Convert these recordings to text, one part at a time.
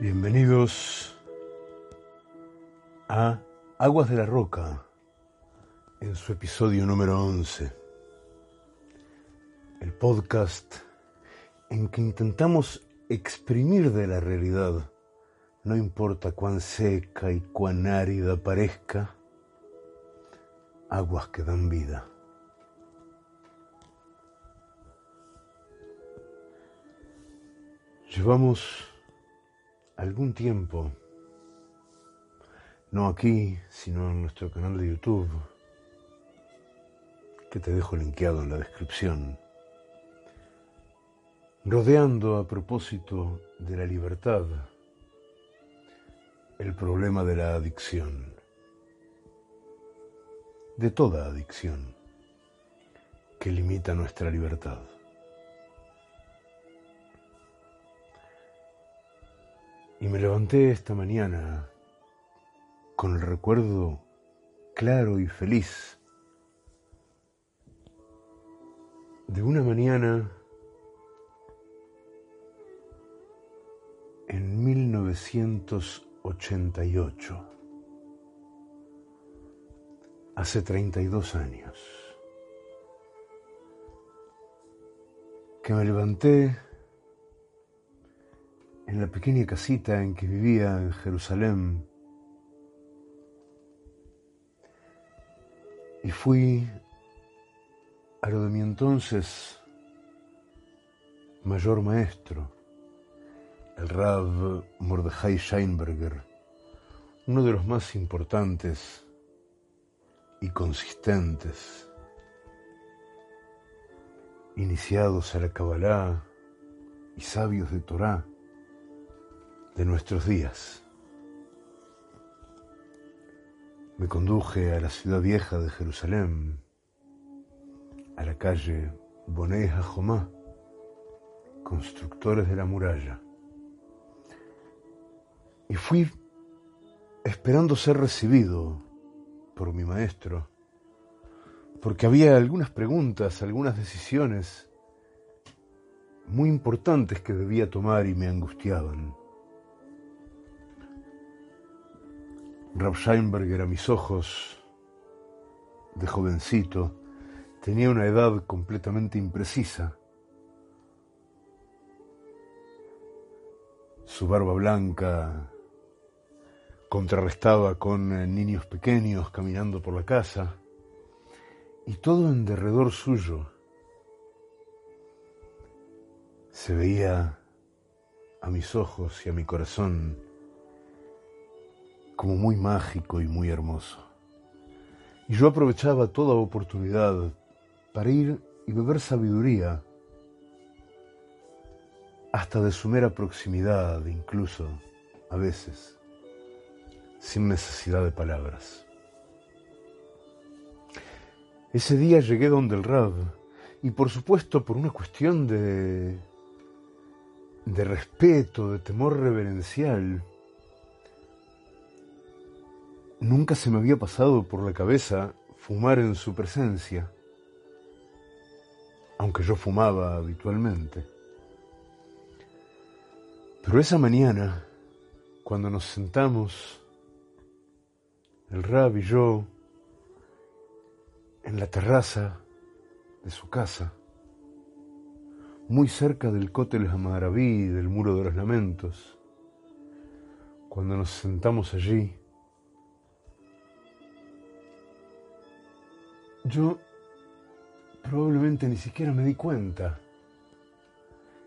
Bienvenidos a Aguas de la Roca, en su episodio número 11, el podcast en que intentamos exprimir de la realidad, no importa cuán seca y cuán árida parezca, aguas que dan vida. Llevamos algún tiempo, no aquí, sino en nuestro canal de YouTube, que te dejo linkeado en la descripción, rodeando a propósito de la libertad el problema de la adicción, de toda adicción que limita nuestra libertad. Y me levanté esta mañana con el recuerdo claro y feliz de una mañana en 1988, hace 32 años, que me levanté en la pequeña casita en que vivía en Jerusalén. Y fui a lo de mi entonces mayor maestro, el Rav Mordechai Scheinberger, uno de los más importantes y consistentes, iniciados a la Kabbalah y sabios de Torah de nuestros días. Me conduje a la ciudad vieja de Jerusalén, a la calle Bonei Jomá, constructores de la muralla, y fui esperando ser recibido por mi maestro, porque había algunas preguntas, algunas decisiones muy importantes que debía tomar y me angustiaban. Rav Scheinberger a mis ojos, de jovencito, tenía una edad completamente imprecisa. Su barba blanca contrarrestaba con eh, niños pequeños caminando por la casa y todo en derredor suyo se veía a mis ojos y a mi corazón como muy mágico y muy hermoso. Y yo aprovechaba toda oportunidad para ir y beber sabiduría, hasta de su mera proximidad, incluso, a veces, sin necesidad de palabras. Ese día llegué donde el Rab, y por supuesto por una cuestión de, de respeto, de temor reverencial, Nunca se me había pasado por la cabeza fumar en su presencia, aunque yo fumaba habitualmente. Pero esa mañana, cuando nos sentamos, el rab y yo, en la terraza de su casa, muy cerca del Cótel Hamaraví, del Muro de los Lamentos, cuando nos sentamos allí, Yo probablemente ni siquiera me di cuenta.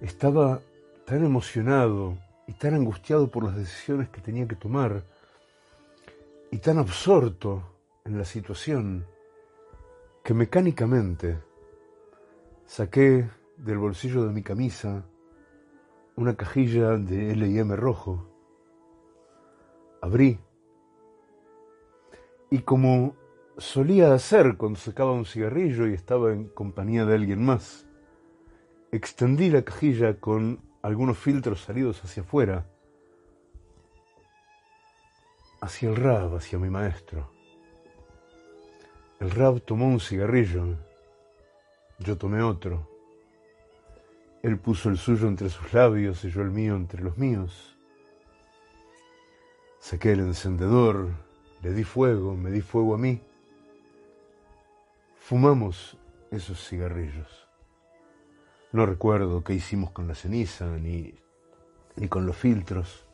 Estaba tan emocionado y tan angustiado por las decisiones que tenía que tomar y tan absorto en la situación que mecánicamente Saqué del bolsillo de mi camisa una cajilla de L&M rojo. Abrí y como solía hacer cuando sacaba un cigarrillo y estaba en compañía de alguien más, extendí la cajilla con algunos filtros salidos hacia afuera, hacia el rab, hacia mi maestro. El rab tomó un cigarrillo, yo tomé otro. Él puso el suyo entre sus labios y yo el mío entre los míos. Saqué el encendedor, le di fuego, me di fuego a mí. Fumamos esos cigarrillos. No recuerdo qué hicimos con la ceniza ni, ni con los filtros.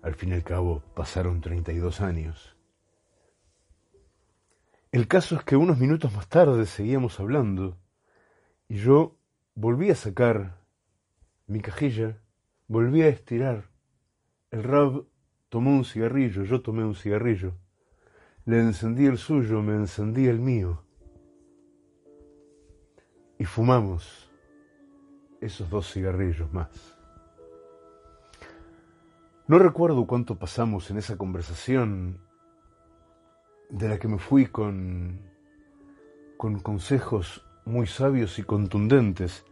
Al fin y al cabo pasaron 32 años. El caso es que unos minutos más tarde seguíamos hablando y yo volví a sacar mi cajilla, volví a estirar. El rab tomó un cigarrillo, yo tomé un cigarrillo. Le encendí el suyo, me encendí el mío. Y fumamos esos dos cigarrillos más. No recuerdo cuánto pasamos en esa conversación de la que me fui con, con consejos muy sabios y contundentes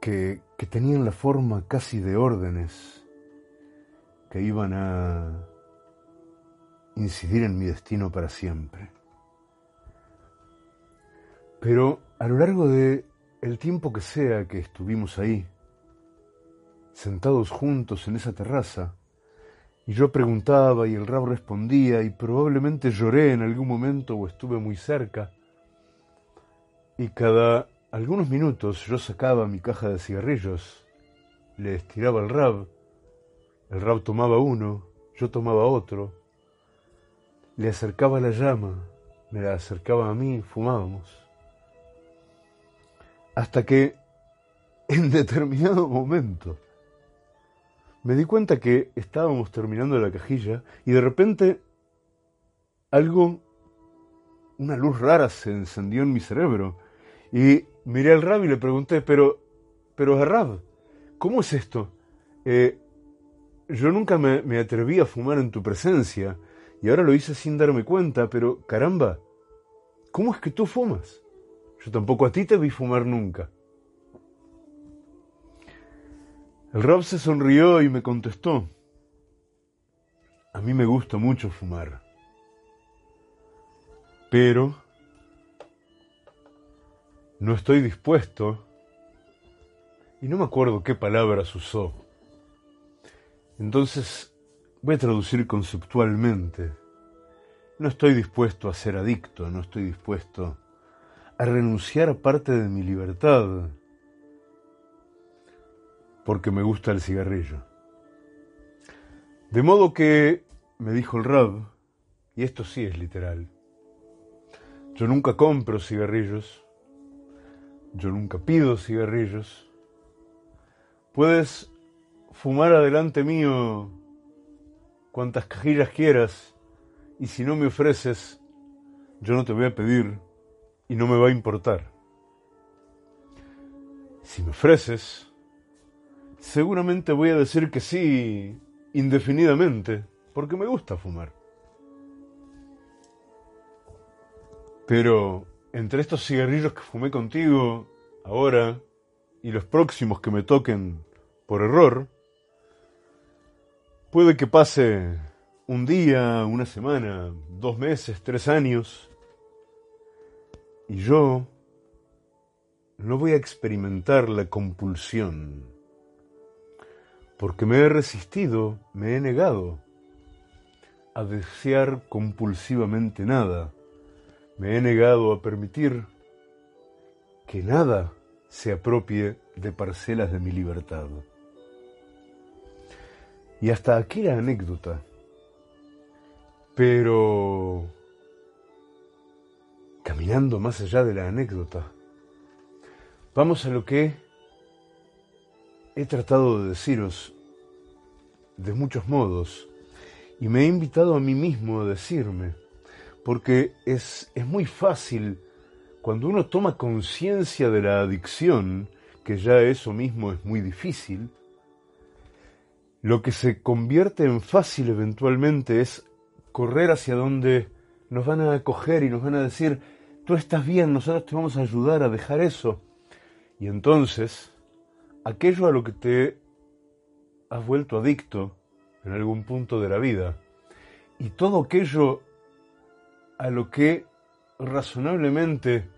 que, que tenían la forma casi de órdenes que iban a incidir en mi destino para siempre. Pero a lo largo de el tiempo que sea que estuvimos ahí, sentados juntos en esa terraza, y yo preguntaba y el rab respondía y probablemente lloré en algún momento o estuve muy cerca, y cada algunos minutos yo sacaba mi caja de cigarrillos, le estiraba el rab, el rab tomaba uno, yo tomaba otro, le acercaba la llama, me la acercaba a mí, fumábamos. Hasta que, en determinado momento, me di cuenta que estábamos terminando la cajilla y de repente algo, una luz rara se encendió en mi cerebro y miré al rab y le pregunté, pero, pero Rab, ¿cómo es esto? Eh, yo nunca me, me atreví a fumar en tu presencia y ahora lo hice sin darme cuenta, pero caramba, ¿cómo es que tú fumas? Yo tampoco a ti te vi fumar nunca. El Rob se sonrió y me contestó, a mí me gusta mucho fumar, pero no estoy dispuesto, y no me acuerdo qué palabras usó. Entonces voy a traducir conceptualmente. No estoy dispuesto a ser adicto, no estoy dispuesto a renunciar a parte de mi libertad porque me gusta el cigarrillo. De modo que, me dijo el Rab, y esto sí es literal, yo nunca compro cigarrillos, yo nunca pido cigarrillos, puedes fumar adelante mío cuantas cajillas quieras, y si no me ofreces, yo no te voy a pedir y no me va a importar. Si me ofreces, seguramente voy a decir que sí indefinidamente, porque me gusta fumar. Pero entre estos cigarrillos que fumé contigo ahora y los próximos que me toquen por error, puede que pase un día, una semana, dos meses, tres años, y yo no voy a experimentar la compulsión porque me he resistido, me he negado a desear compulsivamente nada, me he negado a permitir que nada se apropie de parcelas de mi libertad. Y hasta aquí la anécdota. Pero, caminando más allá de la anécdota, vamos a lo que he tratado de deciros de muchos modos y me he invitado a mí mismo a decirme, porque es, es muy fácil cuando uno toma conciencia de la adicción, que ya eso mismo es muy difícil, lo que se convierte en fácil eventualmente es correr hacia donde nos van a acoger y nos van a decir, tú estás bien, nosotros te vamos a ayudar a dejar eso. Y entonces, aquello a lo que te has vuelto adicto en algún punto de la vida, y todo aquello a lo que razonablemente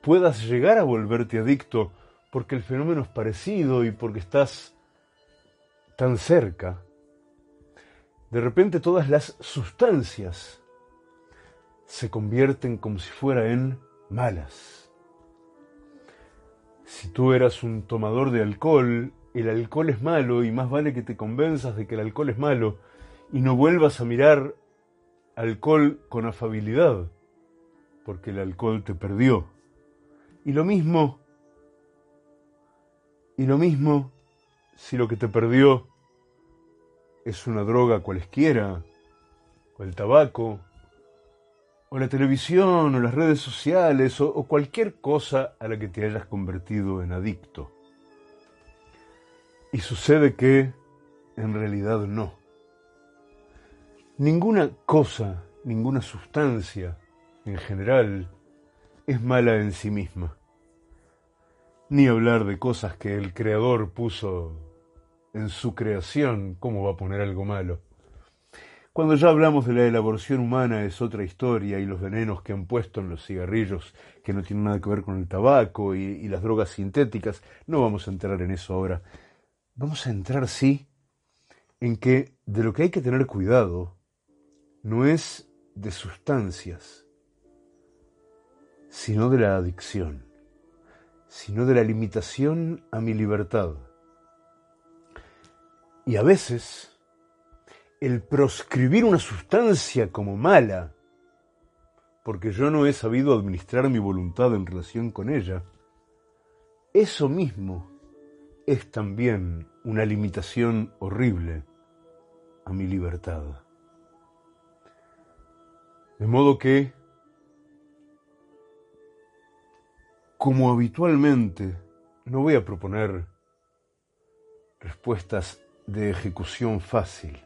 puedas llegar a volverte adicto porque el fenómeno es parecido y porque estás tan cerca, de repente todas las sustancias se convierten como si fuera en malas. Si tú eras un tomador de alcohol, el alcohol es malo y más vale que te convenzas de que el alcohol es malo y no vuelvas a mirar alcohol con afabilidad, porque el alcohol te perdió. Y lo mismo, y lo mismo si lo que te perdió es una droga cualesquiera, o el tabaco, o la televisión, o las redes sociales, o, cualquier cosa a la que te hayas convertido en adicto. Y sucede que en realidad no. Ninguna cosa, ninguna sustancia en general es mala en sí misma. Ni hablar de cosas que el creador puso en su creación, ¿cómo va a poner algo malo? Cuando ya hablamos de la elaboración humana es otra historia y los venenos que han puesto en los cigarrillos que no tienen nada que ver con el tabaco y, y las drogas sintéticas, no vamos a entrar en eso ahora. Vamos a entrar, sí, en que de lo que hay que tener cuidado no es de sustancias, sino de la adicción, sino de la limitación a mi libertad. Y a veces, el proscribir una sustancia como mala, porque yo no he sabido administrar mi voluntad en relación con ella, eso mismo es también una limitación horrible a mi libertad. De modo que, como habitualmente, no voy a proponer respuestas de ejecución fácil,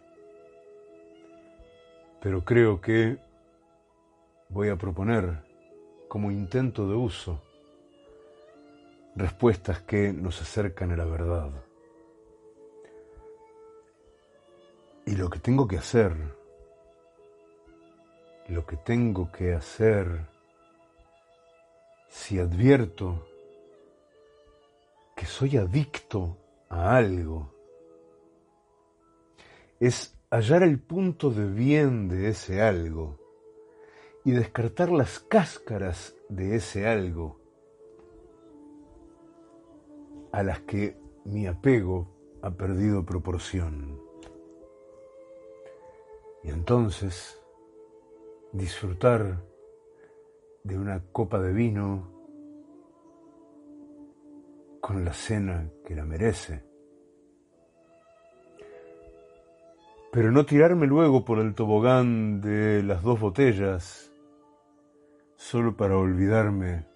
pero creo que voy a proponer como intento de uso respuestas que nos acercan a la verdad. Y lo que tengo que hacer lo que tengo que hacer si advierto que soy adicto a algo es hallar el punto de bien de ese algo y descartar las cáscaras de ese algo a las que mi apego ha perdido proporción. Y entonces disfrutar de una copa de vino con la cena que la merece. Pero no tirarme luego por el tobogán de las dos botellas solo para olvidarme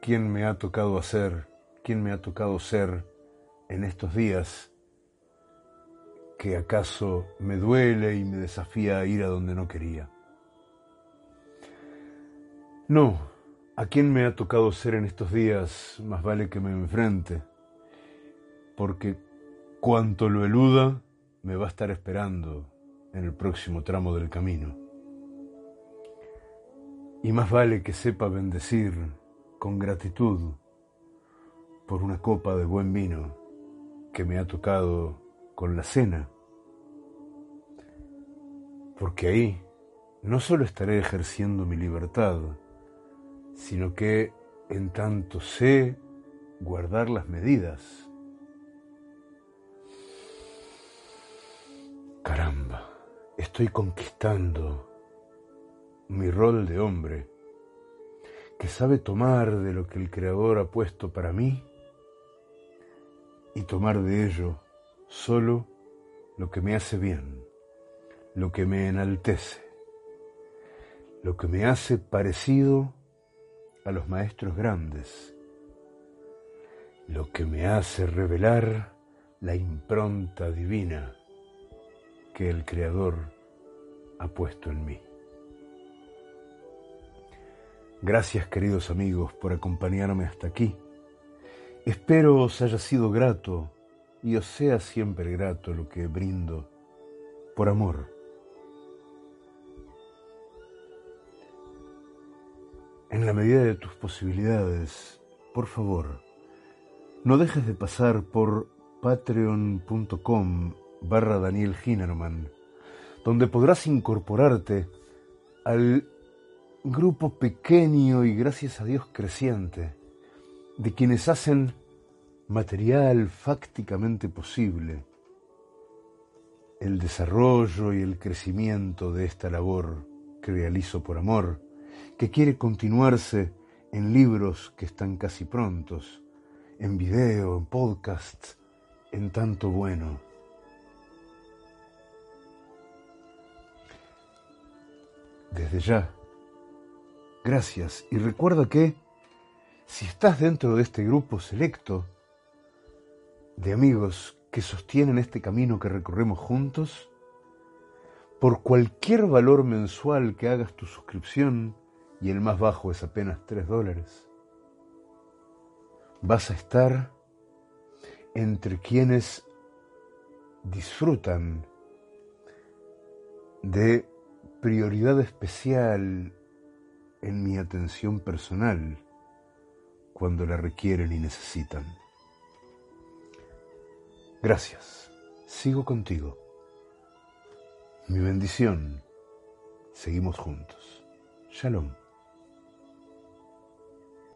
quién me ha tocado hacer, quién me ha tocado ser en estos días que acaso me duele y me desafía a ir a donde no quería. No, a quién me ha tocado ser en estos días, más vale que me enfrente, porque cuanto lo eluda, me va a estar esperando en el próximo tramo del camino. Y más vale que sepa bendecir con gratitud por una copa de buen vino que me ha tocado con la cena, porque ahí no solo estaré ejerciendo mi libertad, sino que en tanto sé guardar las medidas. Caramba, estoy conquistando mi rol de hombre que sabe tomar de lo que el Creador ha puesto para mí y tomar de ello solo lo que me hace bien, lo que me enaltece, lo que me hace parecido a los maestros grandes, lo que me hace revelar la impronta divina que el Creador ha puesto en mí. Gracias queridos amigos por acompañarme hasta aquí. Espero os haya sido grato y os sea siempre grato lo que brindo por amor. En la medida de tus posibilidades, por favor, no dejes de pasar por patreon.com barra Daniel Hinerman, donde podrás incorporarte al grupo pequeño y gracias a Dios creciente de quienes hacen material fácticamente posible el desarrollo y el crecimiento de esta labor que realizo por amor, que quiere continuarse en libros que están casi prontos, en video, en podcast, en tanto bueno. Desde ya, gracias. Y recuerda que si estás dentro de este grupo selecto de amigos que sostienen este camino que recorremos juntos, por cualquier valor mensual que hagas tu suscripción, y el más bajo es apenas 3 dólares, vas a estar entre quienes disfrutan de prioridad especial en mi atención personal cuando la requieren y necesitan. Gracias. Sigo contigo. Mi bendición. Seguimos juntos. Shalom.